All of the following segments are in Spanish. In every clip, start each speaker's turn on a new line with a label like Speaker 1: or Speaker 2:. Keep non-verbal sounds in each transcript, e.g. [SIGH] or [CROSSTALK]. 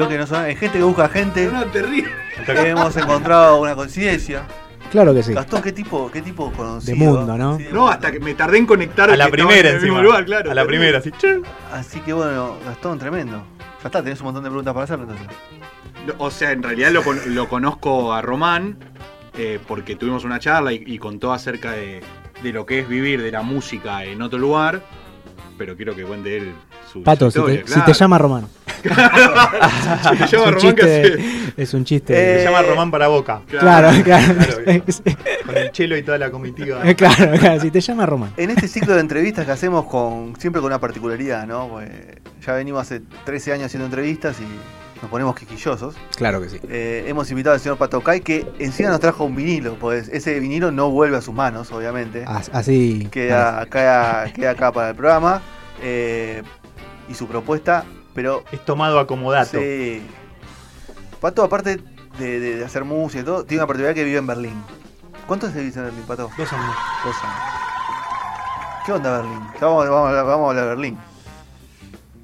Speaker 1: bloque no son. Hay gente que busca gente.
Speaker 2: Terrible.
Speaker 1: Que hemos encontrado una coincidencia.
Speaker 3: Claro que sí.
Speaker 1: Gastón, ¿qué tipo, qué tipo conocido?
Speaker 3: De mundo, ¿no?
Speaker 1: Sí, de
Speaker 2: No,
Speaker 1: mundo.
Speaker 2: hasta que me tardé en conectar.
Speaker 4: A la primera
Speaker 2: en el mismo lugar, claro.
Speaker 4: a la primera, así. che.
Speaker 1: Así que bueno, Gastón, tremendo. Ya está, tenés un montón de preguntas para hacerle entonces.
Speaker 2: O sea, en realidad lo, con- lo conozco a Román eh, porque tuvimos una charla y, y contó acerca de, de lo que es vivir de la música en otro lugar. Pero quiero que cuente él su,
Speaker 3: Pato, si te,
Speaker 2: historia,
Speaker 3: si
Speaker 2: claro.
Speaker 3: te llama Román. [LAUGHS]
Speaker 2: Si te
Speaker 3: Es
Speaker 2: llama
Speaker 3: un
Speaker 2: Román, ¿qué
Speaker 3: chiste.
Speaker 2: haces?
Speaker 3: Es un chiste.
Speaker 4: Se
Speaker 1: Eh,
Speaker 4: llama Román para Boca.
Speaker 3: Claro, claro.
Speaker 4: Claro, [LAUGHS] Con el chelo y toda la comitiva. [LAUGHS]
Speaker 3: Claro, claro, si te llama Román.
Speaker 1: En este ciclo de entrevistas que hacemos con siempre con una particularidad, ¿no? Porque ya venimos hace 13 años haciendo entrevistas y nos ponemos quisquillosos.
Speaker 3: Claro que sí.
Speaker 1: Eh, hemos invitado al señor Pato Kai que encima nos trajo un vinilo, pues ese vinilo no vuelve a sus manos, obviamente.
Speaker 3: As- Así.
Speaker 1: Queda acá, queda acá para el programa. eh, y su propuesta, pero
Speaker 4: Es tomado acomodato.
Speaker 1: sí. Pato, aparte de, de- de hacer música y todo, tiene una particularidad que vive en Berlín. ¿Cuánto se vive en Berlín, Pato?
Speaker 4: Dos años.
Speaker 1: Dos años. ¿Qué onda Berlín? Ya Vamos, vamos, a hablar- vamos a hablar de Berlín.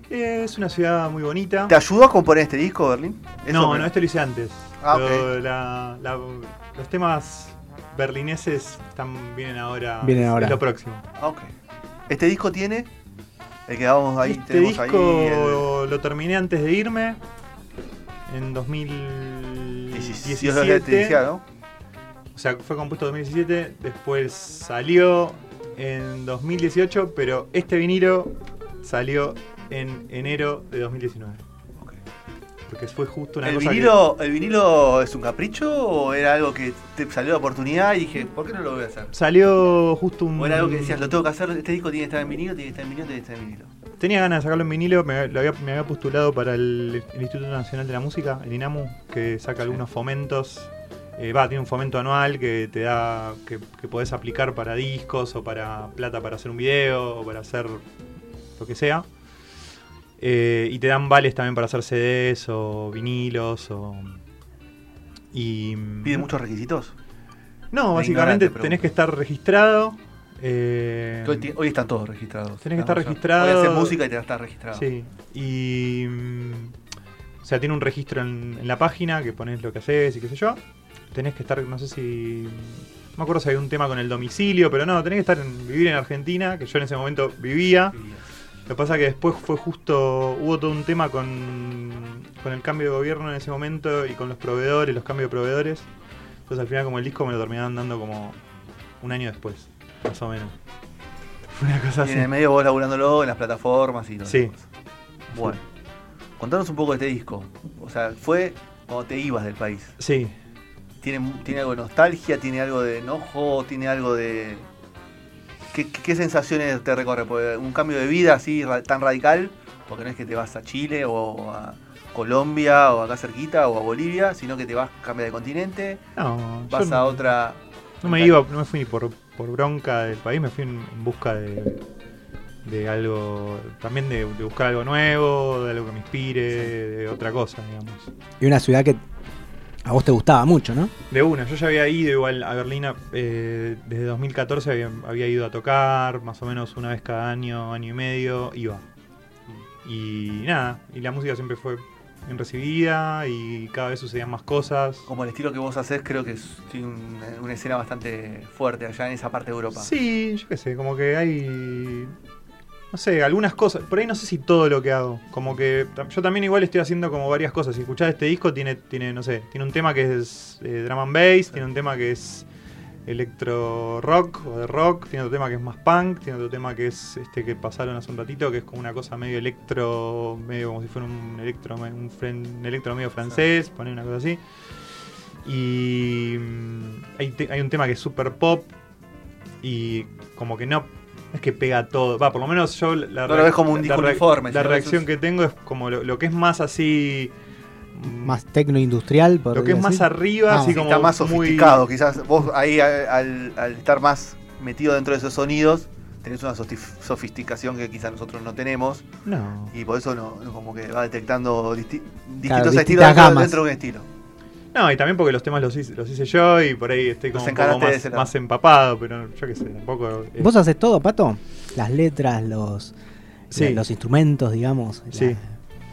Speaker 4: Es una ciudad muy bonita.
Speaker 1: ¿Te ayudó a componer este disco, Berlín? Eso
Speaker 4: No,
Speaker 1: me-
Speaker 4: no, esto lo hice antes.
Speaker 1: Ah,
Speaker 4: Pero la- la- los temas berlineses están, vienen ahora.
Speaker 3: Vienen ahora.
Speaker 4: Es lo próximo.
Speaker 1: Ah, ok. Este disco tiene. El que vamos ahí,
Speaker 4: este disco
Speaker 1: ahí.
Speaker 4: lo terminé antes de irme. En
Speaker 1: El
Speaker 4: 2017.
Speaker 1: te decía, ¿no?
Speaker 4: O sea, fue compuesto en 2017. Después salió en 2018. Pero este vinilo salió en enero de 2019. Porque fue justo una
Speaker 1: ¿El
Speaker 4: cosa que-
Speaker 1: vinilo, ¿El vinilo es un capricho o era algo que te salió la oportunidad y dije, ¿por qué no lo voy a hacer?
Speaker 4: Salió justo un.
Speaker 1: O era algo que decías, lo tengo que hacer, este disco tiene que estar en vinilo, tiene que estar en vinilo, tiene que estar en vinilo.
Speaker 4: Tenía ganas de sacarlo en vinilo, me, lo había, me había postulado para el, el Instituto Nacional de la Música, el INAMU, que saca algunos fomentos. Eh, Va, tiene un fomento anual que te da, que, que podés aplicar para discos o para plata para hacer un video o para hacer lo que sea. Eh, y te dan vales también para hacer CDs o vinilos o... Y,
Speaker 1: ¿Pide muchos requisitos?
Speaker 4: No, básicamente tenés que estar registrado. eh,
Speaker 1: Hoy, ti- hoy están todos registrados.
Speaker 4: Tenés que estar registrado.
Speaker 1: Hoy haces música y te estar registrado.
Speaker 4: Sí, y. O sea, tiene un registro en, en la página que pones lo que haces y qué sé yo. Tenés que estar, no sé si. No me acuerdo si hay un tema con el domicilio, pero no, tenés que estar en, vivir en Argentina, que yo en ese momento vivía. Lo que pasa que después fue justo. Hubo todo un tema con, con el cambio de gobierno en ese momento y con los proveedores, los cambios de proveedores. Entonces al final, como el disco me lo terminaron dando como un año después, más o menos. Fue [LAUGHS] una cosa
Speaker 1: Y
Speaker 4: así.
Speaker 1: en el medio vos laburándolo en las plataformas y todo.
Speaker 4: Sí.
Speaker 1: Bueno, contanos un poco de este disco. O sea, fue cuando te ibas del país.
Speaker 4: Sí,
Speaker 1: ¿Tiene, tiene algo de nostalgia? ¿Tiene algo de enojo? ¿Tiene algo de.? ¿Qué, qué- qué sensaciones te recorre? Un cambio de vida así tan radical, porque no es que te vas a Chile o a Colombia o acá cerquita o a Bolivia, sino que te vas, cambia de continente,
Speaker 4: No,
Speaker 1: vas
Speaker 4: yo
Speaker 1: a
Speaker 4: no-
Speaker 1: otra.
Speaker 4: No me iba, no me fui ni por, por bronca del país, me fui en, en busca de, de algo, también de, de buscar algo nuevo, de algo que me inspire, de otra cosa, digamos.
Speaker 3: Y una ciudad que a vos te gustaba mucho, ¿no?
Speaker 4: De una, yo ya había ido igual a Berlín eh, desde 2014, había, había ido a tocar, más o menos una vez cada año, año y medio, iba. Y nada, y la música siempre fue bien recibida y cada vez sucedían más cosas.
Speaker 1: Como el estilo que vos haces, creo que es tiene una, una escena bastante fuerte allá en esa parte de Europa.
Speaker 4: Sí, yo qué sé, como que hay. No sé, algunas cosas. Por ahí no sé si todo lo que hago. Como que yo también igual estoy haciendo como varias cosas. Si escuchás este disco, tiene, tiene no sé, tiene un tema que es eh, drum and bass, tiene un tema que es electro rock o de rock, tiene otro tema que es más punk, tiene otro tema que es este que pasaron hace un ratito, que es como una cosa medio electro, medio como si fuera un electro, un, electro medio francés, poner una cosa así. Y mm, hay, te- hay un tema que es super pop y como que no es que pega todo. Va, por lo menos yo la,
Speaker 1: No lo ves como un
Speaker 4: la
Speaker 1: uniforme,
Speaker 4: La reacción que tengo es como lo, lo que es más así. mm,
Speaker 3: Más tecno-industrial.
Speaker 4: Lo que es más arriba,
Speaker 3: Ah,
Speaker 4: así
Speaker 1: Sí,
Speaker 4: como.
Speaker 1: está más
Speaker 4: muy-
Speaker 1: sofisticado. Quizás vos ahí al, estar más metido dentro de esos sonidos, tenés una sofis- sofisticación que quizás nosotros no tenemos.
Speaker 4: No.
Speaker 1: Y por eso no, como que va detectando disti- distintos estilos dentro, dentro de un estilo.
Speaker 4: No, y también porque los temas los hice, los hice yo y por ahí estoy como un poco más, empapado, pero yo qué sé, tampoco. eh,
Speaker 3: ¿Vos haces todo, Pato? Las letras, los,
Speaker 4: Sí.
Speaker 3: los instrumentos, digamos. la-
Speaker 4: Sí.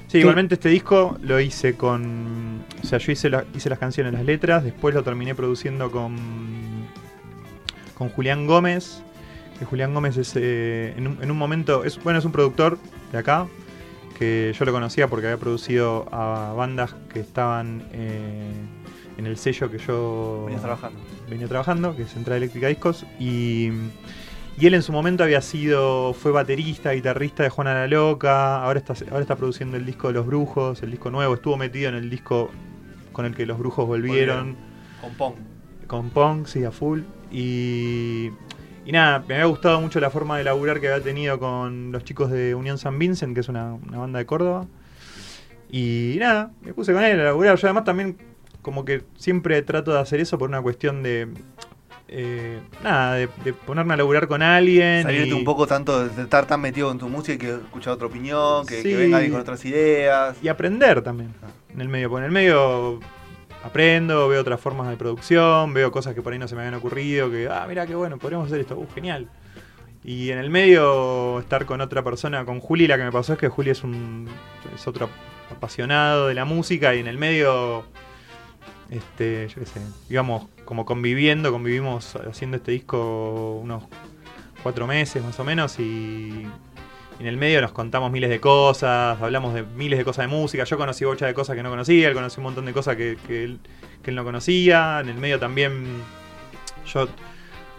Speaker 4: Sí, igualmente este disco lo hice con. O sea, yo hice, la- hice las canciones, las letras, después lo terminé produciendo con. con Julián Gómez. Que Julián Gómez es. eh, en, un, en un momento. Es, bueno, es un productor de acá. Que yo lo conocía porque había producido a bandas que estaban eh, en el sello que yo
Speaker 1: Venías trabajando.
Speaker 4: venía trabajando, que es Central Eléctrica Discos, y, y él en su momento había sido, fue baterista, guitarrista de Juana la Loca, ahora está, ahora está produciendo el disco de Los Brujos, el disco nuevo, estuvo metido en el disco con el que Los Brujos volvieron,
Speaker 1: Con Pong.
Speaker 4: con Pong, sí, a full, y, y nada, me había gustado mucho la forma de laburar que había tenido con los chicos de Unión San Vincent, que es una, una banda de Córdoba, y nada, me puse con él a laburar, yo además también como que siempre trato de hacer eso por una cuestión de. eh, nada, de, de ponerme a laburar con alguien.
Speaker 1: Salirte
Speaker 4: y,
Speaker 1: un poco tanto de estar tan metido en tu música y que escuchar otra opinión, que, venga alguien con otras ideas.
Speaker 4: y aprender también en el medio. Porque en el medio aprendo, veo otras formas de producción, veo cosas que por ahí no se me habían ocurrido. Que, ah, mira qué bueno, podríamos hacer esto. Uh, genial. Y en el medio estar con otra persona, con Juli, la que me pasó es que Juli es un es otro apasionado de la música y en el medio, este, yo qué sé, íbamos como conviviendo, convivimos haciendo este disco unos cuatro meses más o menos y, en el medio nos contamos miles de cosas, hablamos de miles de cosas de música, yo conocí bocha de cosas que no conocía, él conoció un montón de cosas que, que él, que él no conocía, en el medio también yo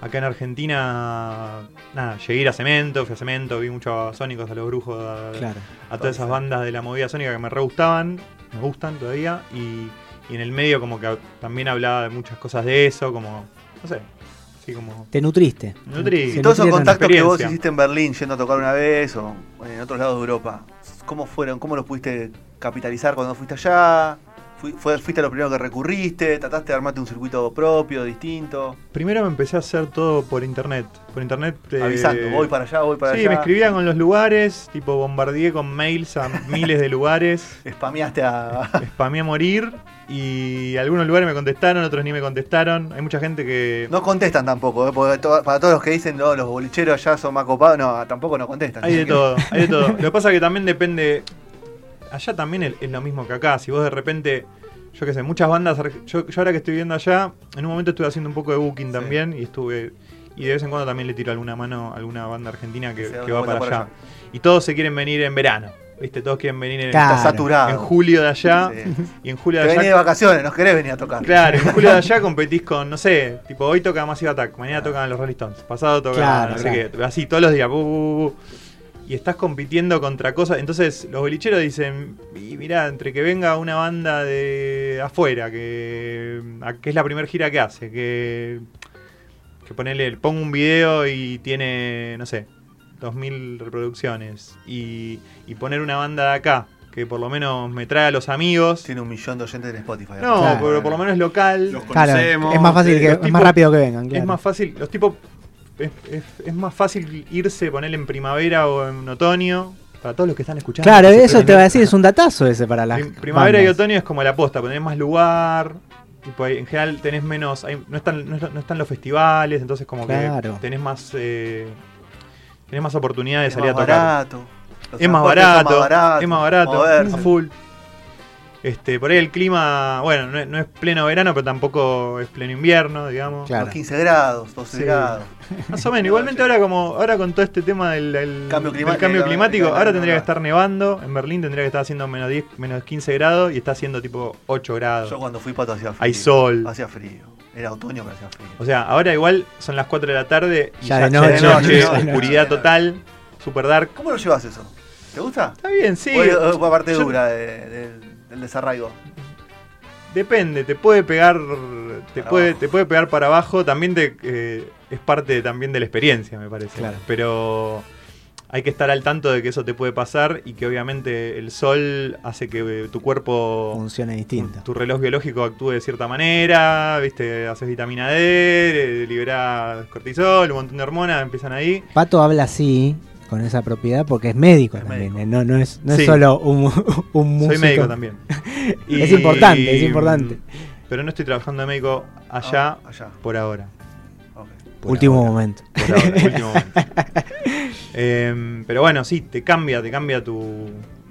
Speaker 4: acá en Argentina, nada, llegué a ir a Cemento, fui a Cemento, vi mucho a Sónicos, a los Brujos, a,
Speaker 3: Claro.
Speaker 4: a todas esas bandas de la movida sónica que me re gustaban, me gustan todavía, y, y en el medio como que también hablaba de muchas cosas de eso, como, no sé, así como...
Speaker 3: Te nutriste.
Speaker 1: Y todos esos contactos que vos hiciste en Berlín yendo a tocar una vez o en otros lados de Europa, ¿cómo fueron? ¿Cómo los pudiste capitalizar cuando fuiste allá? Fui- fue- ¿Fuiste lo primero que recurriste? ¿Trataste de armarte un circuito propio, distinto?
Speaker 4: Primero me empecé a hacer todo por internet. Por internet. eh,
Speaker 1: Avisando, voy para allá, voy para
Speaker 4: Sí,
Speaker 1: allá.
Speaker 4: me escribían con los lugares, tipo bombardeé con mails a [LAUGHS] miles de lugares,
Speaker 1: Spameaste a.
Speaker 4: spameé a morir y algunos lugares me contestaron, otros ni me contestaron. Hay mucha gente que...
Speaker 1: No contestan tampoco, ¿eh? Porque to- para todos los que dicen, no, los bolicheros allá son más copados, no, tampoco no contestan.
Speaker 4: Hay de todo, hay de todo. Lo que pasa es que también depende. Allá también es, lo mismo que acá. Si vos de repente, yo qué sé, muchas bandas. Yo, yo ahora que estoy viviendo allá, en un momento estuve haciendo un poco de booking
Speaker 1: Sí.
Speaker 4: también y estuve. Y de vez en cuando también le tiro alguna mano a alguna banda argentina que, que va para allá. Y todos se quieren venir en verano. ¿Viste? Todos quieren venir en,
Speaker 3: Claro.
Speaker 1: Está saturado.
Speaker 4: en julio de allá.
Speaker 1: Sí.
Speaker 4: Y en julio
Speaker 1: Te
Speaker 4: de
Speaker 1: venís de
Speaker 4: allá.
Speaker 1: vacaciones, nos querés venir a tocar.
Speaker 4: Claro, en julio de allá [LAUGHS] competís con, no sé, tipo hoy toca Massive Attack, mañana tocan los Rolling Stones, pasado toca
Speaker 3: Claro,
Speaker 4: no sé qué, así todos los días. bu, bu, bu. Y estás compitiendo contra cosas. Entonces los bolicheros dicen, y mirá, entre que venga una banda de afuera, que, a- que es la primera gira que hace, que, que ponele, pongo un video y tiene, no sé, 2.000 reproducciones, y, y poner una banda de acá, que por lo menos me trae a los amigos.
Speaker 1: Tiene un millón de oyentes en Spotify.
Speaker 4: No,
Speaker 3: Claro.
Speaker 4: pero por lo menos es local.
Speaker 2: Los
Speaker 3: Claro, es más fácil que, es más rápido que vengan, claro.
Speaker 4: Es más fácil, los tipos. Es, es- es más fácil irse, ponerle en primavera o en otoño. Para todos los que están escuchando.
Speaker 3: Claro, eso te va a decir, es un datazo ese para
Speaker 4: Prim- primavera y otoño es como la posta, tenés más lugar. Tipo, en general tenés menos. hay- no, están, no, no están los festivales, entonces como
Speaker 3: Claro.
Speaker 4: que tenés más. eh, tenés más oportunidad de
Speaker 1: Es
Speaker 4: salir
Speaker 1: más
Speaker 4: a tocar.
Speaker 1: barato. Los
Speaker 4: Es más barato, es más barato,
Speaker 1: moverse.
Speaker 4: a full. Este, por ahí el clima, bueno, no es, no es pleno verano, pero tampoco es pleno invierno, digamos.
Speaker 3: Claro.
Speaker 1: Los 15 grados, 12
Speaker 4: Sí.
Speaker 1: grados.
Speaker 4: Más o menos. Igualmente ahora como ahora con todo este tema del, del-
Speaker 1: Cambio
Speaker 4: del
Speaker 1: climático,
Speaker 4: cambio ahora tendría que estar nevando. En Berlín tendría que estar haciendo menos 10, menos 15 grados y está haciendo tipo 8 grados.
Speaker 1: Yo cuando fui pato hacía frío.
Speaker 4: Hay sol.
Speaker 1: Hacía frío. Era otoño, pero hacía frío.
Speaker 4: O sea, ahora igual son las 4 de la tarde y
Speaker 3: Ya
Speaker 4: ya,
Speaker 3: de
Speaker 4: ya
Speaker 3: noche,
Speaker 4: de noche,
Speaker 1: ya de noche.
Speaker 4: oscuridad total, super dark.
Speaker 1: ¿Cómo lo llevas eso? ¿Te gusta?
Speaker 4: Está bien, sí.
Speaker 1: ¿O es- o es la parte
Speaker 4: Yo-
Speaker 1: dura de- del, del desarraigo?
Speaker 4: Depende, te puede pegar, te
Speaker 1: Para
Speaker 4: puede,
Speaker 1: abajo.
Speaker 4: te puede pegar para abajo. También te, eh, es parte también de la experiencia, me parece.
Speaker 3: Claro.
Speaker 4: Pero hay que estar al tanto de que eso te puede pasar y que obviamente el sol hace que eh, tu cuerpo,
Speaker 3: Funciona distinto.
Speaker 4: tu reloj biológico actúe de cierta manera. Viste, haces vitamina D, eh, liberás cortisol, un montón de hormonas empiezan ahí.
Speaker 3: Pato habla así, con esa propiedad, porque es médico
Speaker 1: Es
Speaker 3: también.
Speaker 1: médico.
Speaker 3: eh, No, no es, no
Speaker 4: Sí.
Speaker 3: es solo un, [LAUGHS] un músico.
Speaker 4: Soy médico también. [LAUGHS]
Speaker 3: Es importante, es importante.
Speaker 4: Pero no estoy trabajando de médico allá
Speaker 1: Ah, allá.
Speaker 4: por ahora. Por
Speaker 3: Último
Speaker 4: ahora.
Speaker 3: momento.
Speaker 4: Por ahora, último [LAUGHS] momento. Em, pero bueno, sí, te cambia, te cambia tu,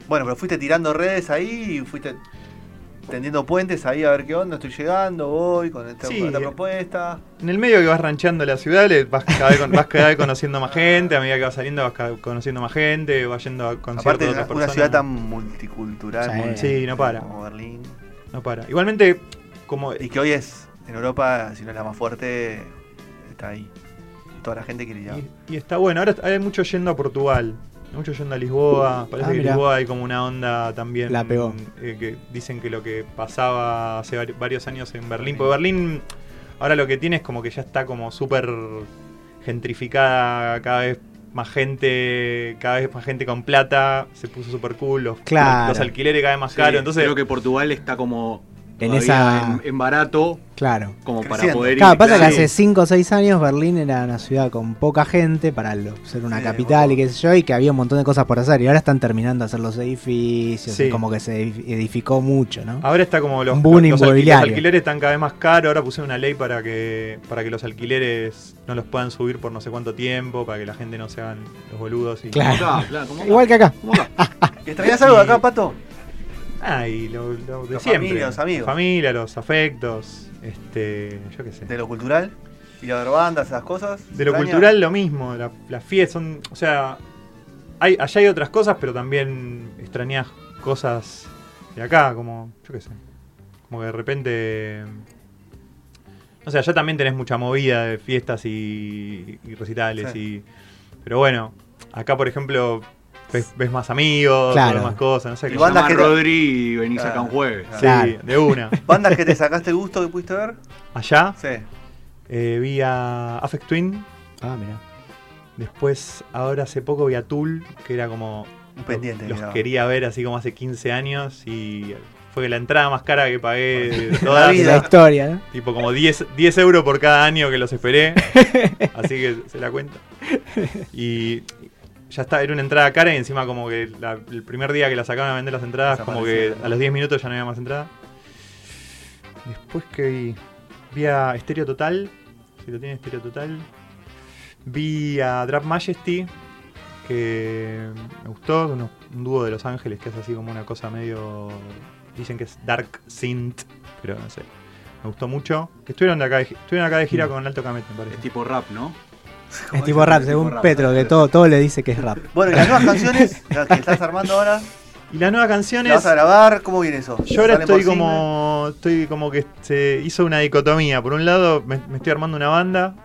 Speaker 1: Bueno, pero fuiste tirando redes ahí y fuiste tendiendo puentes ahí a ver qué onda, estoy llegando, voy con esta,
Speaker 4: Sí.
Speaker 1: con esta propuesta.
Speaker 4: En el medio que vas rancheando la ciudad, vas cada, vez, con- vas cada vez conociendo más gente, a medida que vas saliendo vas conociendo más gente, vas yendo a conciertos
Speaker 1: Aparte
Speaker 4: de otras
Speaker 1: una
Speaker 4: personas.
Speaker 1: ciudad tan multicultural,
Speaker 3: Sí.
Speaker 1: multi-
Speaker 4: Sí, no para.
Speaker 1: como Berlín.
Speaker 4: No para. Igualmente, como...
Speaker 1: Y que hoy es, en Europa, si no es la más fuerte, está ahí. Toda la gente quiere ir a-
Speaker 4: Y, y está bueno, ahora hay mucho yendo a Portugal, mucho yendo a Lisboa, parece
Speaker 3: Ah,
Speaker 4: que en. Lisboa hay como una onda también.
Speaker 3: La pegó.
Speaker 4: eh, que dicen que lo que pasaba hace vari- varios años en Berlín, porque Berlín ahora lo que tiene es como que ya está como súper gentrificada, cada vez más gente, cada vez más gente con plata, se puso súper cool, los,
Speaker 3: Claro.
Speaker 4: los alquileres cada vez más
Speaker 2: Sí,
Speaker 4: caros, entonces...
Speaker 2: creo que Portugal está como
Speaker 3: En esa-
Speaker 2: en, en barato
Speaker 3: Claro.
Speaker 2: como para
Speaker 1: Creciendo.
Speaker 2: poder ir.
Speaker 3: Claro, pasa que hace 5 o 6 años Berlín era una ciudad con poca gente para lo- ser una
Speaker 1: Sí,
Speaker 3: capital y qué sé yo, y que había un montón de cosas por hacer. Y ahora están terminando de hacer los edificios,
Speaker 4: Sí.
Speaker 3: y como que se edif- edificó mucho, ¿no?
Speaker 4: Ahora está como los,
Speaker 3: boom
Speaker 4: los, alqui- los alquileres están cada vez más caros. Ahora pusieron una ley para que para que los alquileres no los puedan subir por no sé cuánto tiempo, para que la gente no se hagan los boludos. Y...
Speaker 3: Claro.
Speaker 2: Como acá, claro, como acá.
Speaker 3: Igual que acá.
Speaker 2: Como acá. [LAUGHS]
Speaker 1: ¿Y extrañas algo de acá, Pato?
Speaker 4: Ah, y lo, lo de
Speaker 1: La
Speaker 4: siempre.
Speaker 1: familia, los amigos.
Speaker 4: La familia, los afectos, este, yo qué sé.
Speaker 1: De lo cultural. Ir a ver bandas, esas cosas.
Speaker 4: De lo cultural lo mismo, la- las fiestas son, o sea, hay, allá hay otras cosas, pero también extrañas cosas de acá, como, yo qué sé, como que de repente, o sea, allá también tenés mucha movida de fiestas y, y recitales,
Speaker 1: Sí.
Speaker 4: y, pero bueno, acá por ejemplo ves, ves más amigos,
Speaker 3: Claro.
Speaker 4: ves más cosas, no sé,
Speaker 1: Y
Speaker 4: qué
Speaker 1: bandas que te-
Speaker 2: Rodri y venís
Speaker 1: Claro.
Speaker 2: acá un jueves.
Speaker 1: Claro.
Speaker 4: Sí,
Speaker 3: Claro.
Speaker 4: de una. [LAUGHS]
Speaker 1: ¿Bandas que te sacaste el gusto que pudiste ver?
Speaker 4: Allá
Speaker 1: Sí.
Speaker 4: eh, vi a Affect Twin,
Speaker 3: Ah, mira.
Speaker 4: después ahora hace poco vi a Tool, que era como
Speaker 1: Un pendiente.
Speaker 4: los
Speaker 1: mirá.
Speaker 4: quería ver así como hace 15 años y fue la entrada más cara que pagué de
Speaker 1: La
Speaker 4: toda
Speaker 1: vida.
Speaker 3: La historia, ¿no?
Speaker 4: tipo como 10, 10 euros por cada año que los esperé [LAUGHS] así que se la cuenta y ya está, era una entrada cara y encima como que la- el primer día que la sacaron a vender las entradas como que a los 10 minutos ya no había más entrada después que vi vi a Estéreo Total si lo tiene Estéreo Total vi a Drap Majesty que me gustó, uno- un dúo de Los Ángeles que es así como una cosa medio. Dicen que es Dark Synth, pero no sé. Me gustó mucho. Que estuvieron de acá de, estuvieron acá de gira con Alto Camet, me parece.
Speaker 2: Es tipo rap, ¿no?
Speaker 3: Es tipo rap, según
Speaker 2: rap,
Speaker 3: Petro, que todo, todo le dice que es rap.
Speaker 1: Bueno, y las nuevas canciones [LAUGHS] las que estás armando ahora,
Speaker 4: Y las nuevas
Speaker 1: ¿las
Speaker 4: canciones.
Speaker 1: vas a grabar? ¿Cómo viene eso?
Speaker 4: Yo ahora
Speaker 1: ¿Salen por
Speaker 4: estoy como. Estoy como que se hizo una dicotomía. Por un lado, me, me estoy armando una banda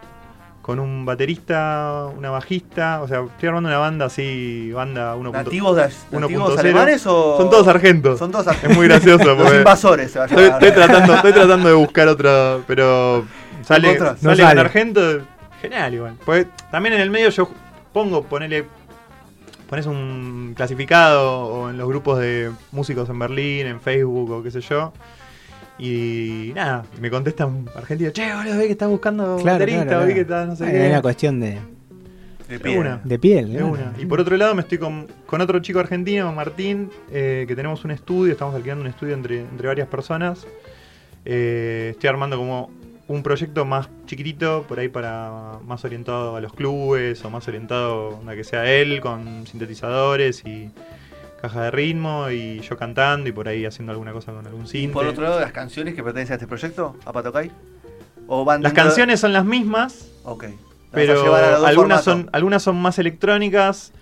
Speaker 4: con un baterista, una bajista. O sea, estoy armando una banda así, banda 1.0.
Speaker 1: ¿Nativos, de, nativos
Speaker 4: 1.0.
Speaker 1: alemanes o.?
Speaker 4: Son todos argentos.
Speaker 1: Son todos argentos.
Speaker 4: Es muy gracioso [LAUGHS]
Speaker 1: Los invasores se va a
Speaker 4: Estoy, estoy tratando, estoy tratando de buscar otro, pero [LAUGHS] sale?
Speaker 3: No
Speaker 4: sale
Speaker 3: sale.
Speaker 4: Argento, genial igual. Porque también en el medio yo pongo, ponele, pones un clasificado o en los grupos de músicos en Berlín, en Facebook o qué sé yo. Y nada, me contestan argentinos, che, boludo, vi que estás buscando
Speaker 3: Claro,
Speaker 4: baterista,
Speaker 3: claro,
Speaker 4: que estás no sé
Speaker 3: Hay
Speaker 4: qué.
Speaker 3: una cuestión de,
Speaker 1: De
Speaker 4: De
Speaker 1: pie.
Speaker 4: una.
Speaker 3: de piel.
Speaker 4: De
Speaker 3: claro.
Speaker 4: una. Y por otro lado me estoy con, con otro chico argentino, Martín, eh, que tenemos un estudio, estamos alquilando un estudio entre, entre varias personas. Eh, estoy armando como un proyecto más chiquitito, por ahí para más orientado a los clubes o más orientado a que sea él, con sintetizadores y caja de ritmo y yo cantando y por ahí haciendo alguna cosa con algún
Speaker 1: Y
Speaker 4: cinte.
Speaker 1: por otro lado, las canciones que pertenecen a este proyecto, a Patocay. ¿O van
Speaker 4: Las canciones son las mismas,
Speaker 1: Ok. Las
Speaker 4: pero algunas
Speaker 1: formatos.
Speaker 4: son, algunas son más electrónicas,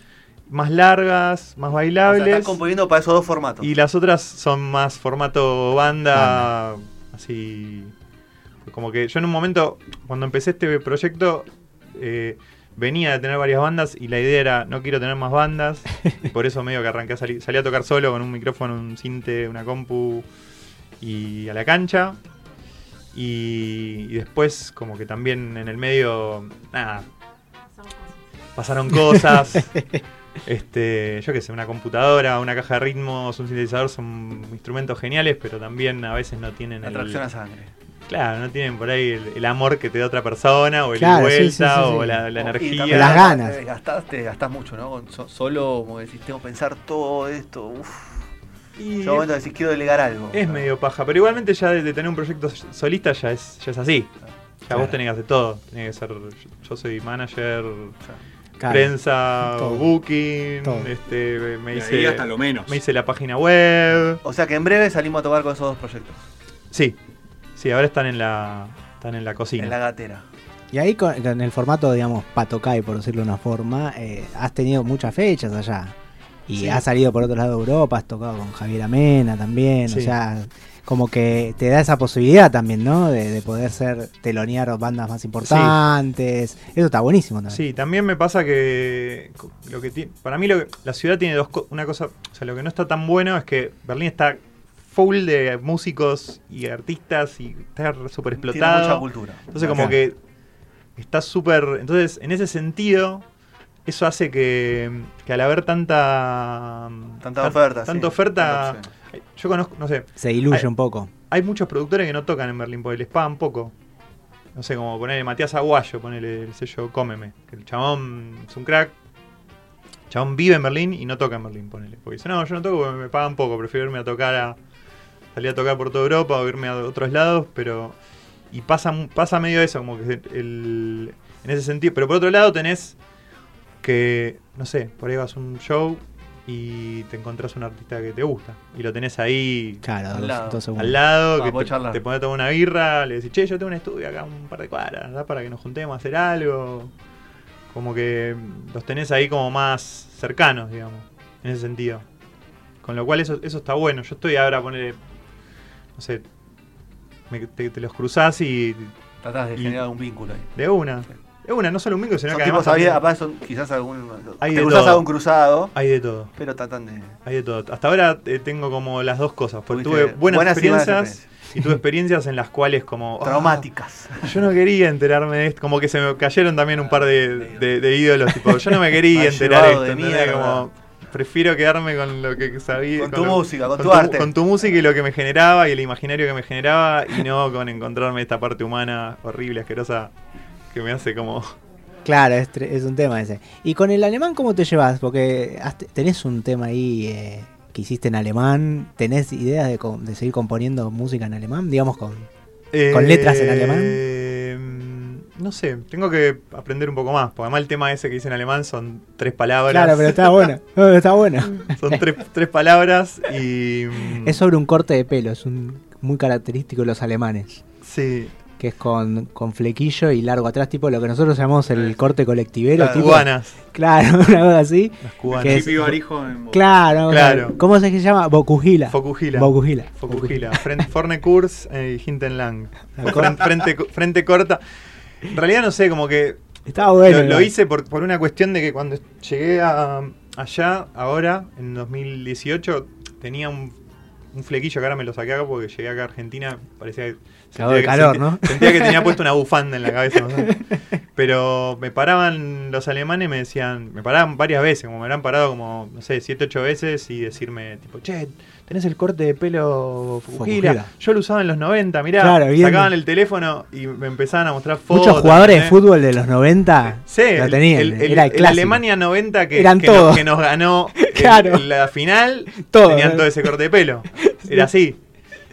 Speaker 4: más largas, más
Speaker 1: O sea,
Speaker 4: bailables.
Speaker 1: estás componiendo para esos dos formatos.
Speaker 4: Y las otras son más formato banda, así. Como que yo en un momento, cuando empecé este proyecto, eh, venía de tener varias bandas y la idea era no quiero tener más bandas. y [LAUGHS] por eso medio que arranqué a salir, salí a tocar solo con un micrófono, un cinte, una compu y a la cancha. Y, y después como que también en el medio, nada, pasaron cosas. [LAUGHS] Este, yo qué sé, una computadora, una caja de ritmos, un sintetizador son instrumentos geniales, pero también a veces no tienen
Speaker 1: La
Speaker 4: el,
Speaker 1: tracción a sangre.
Speaker 4: Claro, no tienen por ahí el, el amor que te da otra persona, o el
Speaker 3: Claro, sí,
Speaker 4: vuelta,
Speaker 3: sí, sí,
Speaker 4: o la, energía.
Speaker 1: también
Speaker 3: Las ganas.
Speaker 1: Te gastás, te gastás mucho, ¿no? So- solo, como decís, tengo que pensar todo esto. Uf.
Speaker 4: Y
Speaker 1: Yo momento decís, quiero delegar algo.
Speaker 4: es medio paja, pero igualmente ya de, de tener un proyecto solista ya es, ya es así. Ya
Speaker 3: Claro.
Speaker 4: vos tenés que hacer todo. Tenés que ser, yo, soy manager,
Speaker 3: Claro.
Speaker 4: prensa,
Speaker 3: Todo.
Speaker 4: booking,
Speaker 3: Todo.
Speaker 4: este, me hice,
Speaker 2: hasta lo menos.
Speaker 4: me hice la página web.
Speaker 1: O sea que en breve salimos a tocar con esos dos proyectos.
Speaker 4: Sí, sí, ahora están en la, están en la cocina.
Speaker 1: En la gatera.
Speaker 3: Y ahí con, con el formato, digamos, Patocay, por decirlo de una forma, eh, has tenido muchas fechas allá. Y
Speaker 4: Sí.
Speaker 3: has salido por otro lado de Europa, has tocado con Javier Amena también. O sea, como que te da esa posibilidad también, ¿no? De, de poder ser telonear bandas más importantes. Eso está buenísimo también.
Speaker 4: Sí, también me pasa que lo que para mí lo que- la ciudad tiene dos co- una cosa, o sea, lo que no está tan bueno es que Berlín está full de músicos y artistas y está súper
Speaker 1: Tiene mucha
Speaker 4: explotado.
Speaker 1: cultura.
Speaker 4: Entonces como que está súper, entonces en ese sentido eso hace que, que al haber tanta
Speaker 1: Tanta
Speaker 4: tan-
Speaker 1: oferta. sí.
Speaker 4: tanta oferta, yo conozco, no sé,
Speaker 3: Se diluye un poco.
Speaker 4: hay muchos productores que no tocan en Berlín porque les pagan poco. No sé, como ponerle Matías Aguayo, ponerle el sello Cómeme. Que el chabón es un crack. El chabón vive en Berlín y no toca en Berlín, ponele. Porque dice, no, yo no toco porque me pagan poco, prefiero irme a tocar a. salir a tocar por toda Europa o irme a otros lados, pero. Y pasa, pasa medio eso, como que el, en ese sentido. Pero por otro lado tenés que, no sé, por ahí vas a un show y te encontrás un artista que te gusta. Y lo tenés ahí
Speaker 3: Claro,
Speaker 1: Al lado.
Speaker 3: dos
Speaker 4: al lado,
Speaker 1: Ah,
Speaker 4: que te, te pone a tomar una birra, le decís, che, yo tengo un estudio acá un par de cuadras, ¿da? para que nos juntemos a hacer algo. Como que los tenés ahí como más cercanos, digamos, en ese sentido. Con lo cual eso, eso está bueno. Yo estoy ahora a poner, no sé, me- te, te los cruzás y
Speaker 1: Tratás de
Speaker 4: Y-
Speaker 1: generar un vínculo ahí.
Speaker 4: de una. De una, no solo un bingo, sino
Speaker 1: Son
Speaker 4: que además
Speaker 1: había- aparte son quizás algún.
Speaker 4: Hay
Speaker 1: te
Speaker 4: de
Speaker 1: cruzás
Speaker 4: todo.
Speaker 1: a un cruzado,
Speaker 4: hay de todo.
Speaker 1: pero tratan de.
Speaker 4: Hay de todo. Hasta ahora eh, tengo como las dos cosas. Porque tuve buenas,
Speaker 1: buenas
Speaker 4: experiencias y tuve experiencias en las cuales como... [LAUGHS] ah,
Speaker 1: Traumáticas.
Speaker 4: Yo no quería enterarme de esto. Como que se me cayeron también un par de, de- de ídolos. Tipo, yo no me [LAUGHS] quería enterar de esto.
Speaker 1: de mierda.
Speaker 4: Como, prefiero quedarme con lo que sabía.
Speaker 1: Con tu
Speaker 4: lo-
Speaker 1: música, con tu
Speaker 4: tu,
Speaker 1: arte.
Speaker 4: Con tu música y lo que me generaba y el imaginario que me generaba. Y no con encontrarme esta parte humana horrible, asquerosa, que me hace como.
Speaker 3: Claro, es, un tema ese. ¿Y con el alemán cómo te llevas? Porque has- tenés un tema ahí eh, que hiciste en alemán. ¿Tenés ideas de, co- de seguir componiendo música en alemán? Digamos con... ¿Con letras en alemán?
Speaker 4: Eh, No sé, tengo que aprender un poco más. Porque además el tema ese que dice en alemán son tres palabras.
Speaker 3: Claro, pero está bueno. [LAUGHS] No, está bueno.
Speaker 4: Son tres, tres palabras y. mm,
Speaker 3: Es sobre un corte de pelo, es un muy característico de los alemanes.
Speaker 4: Sí,
Speaker 3: Que es con, con flequillo y largo atrás, tipo lo que nosotros llamamos el corte colectivero. Tipo,
Speaker 4: cubanas.
Speaker 3: Claro, [LAUGHS] una cosa así.
Speaker 4: Las cubanas.
Speaker 3: Que es-
Speaker 2: en
Speaker 3: Claro,
Speaker 4: Claro.
Speaker 3: ¿Cómo se llama? Bokujila.
Speaker 4: Focujila.
Speaker 3: Bokujila.
Speaker 4: Focujila. Frente, Fornekurs y Hintenlang.
Speaker 3: La
Speaker 4: Frente, frente, frente corta. En realidad no sé, como que
Speaker 3: Está bueno.
Speaker 4: lo, hice por, por una cuestión de que cuando llegué a, allá, ahora, en 2018, tenía un, un flequillo que ahora me lo saqué acá porque llegué acá a Argentina, parecía que...
Speaker 3: Cagado de
Speaker 4: que-
Speaker 3: calor,
Speaker 4: sentía-
Speaker 3: ¿no?
Speaker 4: Sentía que tenía puesto una [LAUGHS] bufanda en la cabeza. no. Pero me paraban los alemanes y me decían, me paraban varias veces, como me habrán parado como, no sé, 7, 8 veces y decirme, tipo, che, tenés el corte de pelo. Fujila. Yo lo usaba en los 90, mirá.
Speaker 3: Claro,
Speaker 4: sacaban el teléfono y me empezaban a mostrar fotos.
Speaker 3: Muchos jugadores de fútbol de los 90
Speaker 4: Sí,
Speaker 3: lo tenían.
Speaker 4: el, el-
Speaker 3: era el
Speaker 4: el
Speaker 3: clásico.
Speaker 4: Alemania 90 que,
Speaker 3: Eran
Speaker 4: que, nos,
Speaker 3: todos.
Speaker 4: que nos ganó [LAUGHS]
Speaker 3: Claro.
Speaker 4: la final, tenían todo ese corte de pelo. [LAUGHS] Era así.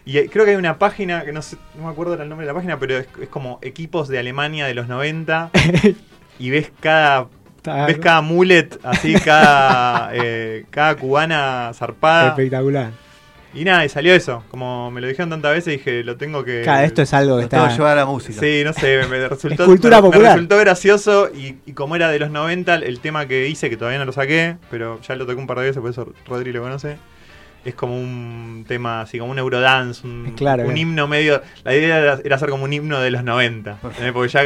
Speaker 4: Y eh, creo que hay una página, que no, sé, no me acuerdo el nombre de la página, pero es, es como equipos de Alemania de los 90 [LAUGHS] y ves cada ves cada mullet, así cada, eh, cada cubana zarpada.
Speaker 3: espectacular.
Speaker 4: Y nada, y salió eso. Como me lo dijeron tantas veces, dije, lo tengo que...
Speaker 3: Claro, esto es algo que
Speaker 1: Lo tengo
Speaker 3: está.
Speaker 1: llevar a la música.
Speaker 4: Sí, no sé, me, me [LAUGHS] resultó,
Speaker 3: Es cultura
Speaker 4: me- me
Speaker 3: popular.
Speaker 4: resultó gracioso y, y como era de los 90, el tema que hice, que todavía no lo saqué, pero ya lo toqué un par de veces, por eso Rodri lo conoce, es como un tema así, como un eurodance, un,
Speaker 3: Claro,
Speaker 4: un himno medio... La idea era, era hacer como un himno de los 90, ¿eh? porque ya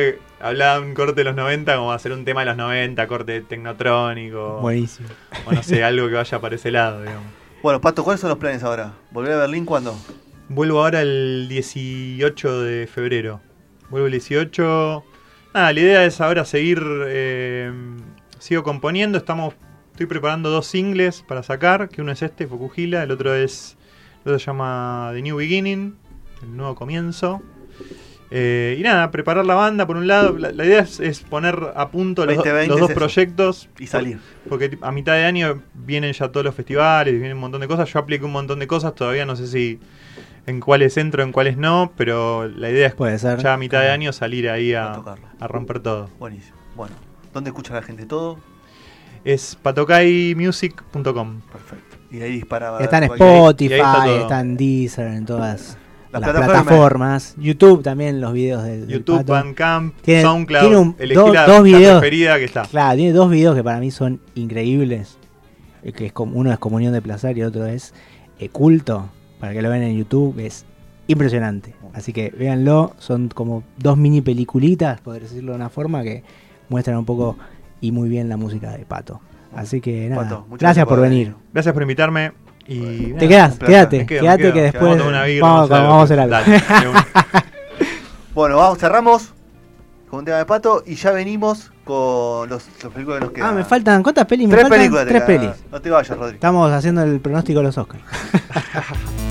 Speaker 4: hablaba un corte de los 90, como hacer un tema de los 90, corte tecnotrónico,
Speaker 3: Buenísimo.
Speaker 4: o no sé, algo que vaya para ese lado, digamos.
Speaker 1: Bueno, Pato, ¿cuáles son los planes ahora? ¿Volver a Berlín cuándo?
Speaker 4: Vuelvo ahora el 18 de febrero. Vuelvo el 18. Nada, la idea es ahora seguir. eh, sigo componiendo. Estamos. Estoy preparando dos singles para sacar. Que uno es este, Fukujila. El otro es. El otro se llama The New Beginning. El nuevo comienzo. Eh, y nada, preparar la banda por un lado. La, la idea es, es poner a punto los, do-
Speaker 1: 2020
Speaker 4: los dos
Speaker 1: es
Speaker 4: proyectos.
Speaker 1: Y salir.
Speaker 4: Porque a mitad de año vienen ya todos los festivales, vienen un montón de cosas. Yo apliqué un montón de cosas, todavía no sé si en cuáles entro, en cuáles no, pero la idea es
Speaker 3: Puede ser.
Speaker 4: ya a mitad de año salir ahí
Speaker 1: A
Speaker 4: a,
Speaker 1: tocarlo.
Speaker 4: a romper todo.
Speaker 1: Buenísimo. Bueno, ¿Dónde escucha la gente todo?
Speaker 4: Es patokaimusic.com.
Speaker 1: Perfecto. Y ahí disparaba.
Speaker 3: Está en Spotify,
Speaker 4: está
Speaker 3: está en Deezer, en todas
Speaker 1: Las
Speaker 3: las,
Speaker 1: plataformas.
Speaker 3: plataformas. YouTube también, los videos del, del
Speaker 4: YouTube,
Speaker 3: Pato.
Speaker 4: Bandcamp,
Speaker 3: Tiene-
Speaker 4: SoundCloud.
Speaker 3: tiene un- dos-
Speaker 4: la,
Speaker 3: dos
Speaker 4: la
Speaker 3: videos.
Speaker 4: preferida que está.
Speaker 3: Claro, tiene dos videos que para mí son increíbles. eh, Que es como, uno es Comunión de Placer y otro es eh, Culto. Para que lo vean en YouTube, es impresionante. Así que véanlo, son como dos mini peliculitas, por decirlo de una forma, que muestran un poco y muy bien la música de Pato. Así que nada,
Speaker 1: Pato,
Speaker 3: gracias por venir.
Speaker 4: Gracias por invitarme. Y
Speaker 3: Te
Speaker 4: nada,
Speaker 3: quedas, quédate,
Speaker 4: me
Speaker 3: quédate
Speaker 4: me
Speaker 3: que después vamos, a hacer algo. [LAUGHS]
Speaker 1: Bueno, vamos, cerramos con un tema de pato y ya venimos con los, los películas que nos quedan.
Speaker 3: Ah, me faltan, ¿cuántas pelis? Me
Speaker 1: Tres
Speaker 3: faltan
Speaker 1: películas. te
Speaker 3: tres pelis.
Speaker 1: No te vayas, Rodri.
Speaker 3: Estamos haciendo el pronóstico de los Oscars. [LAUGHS]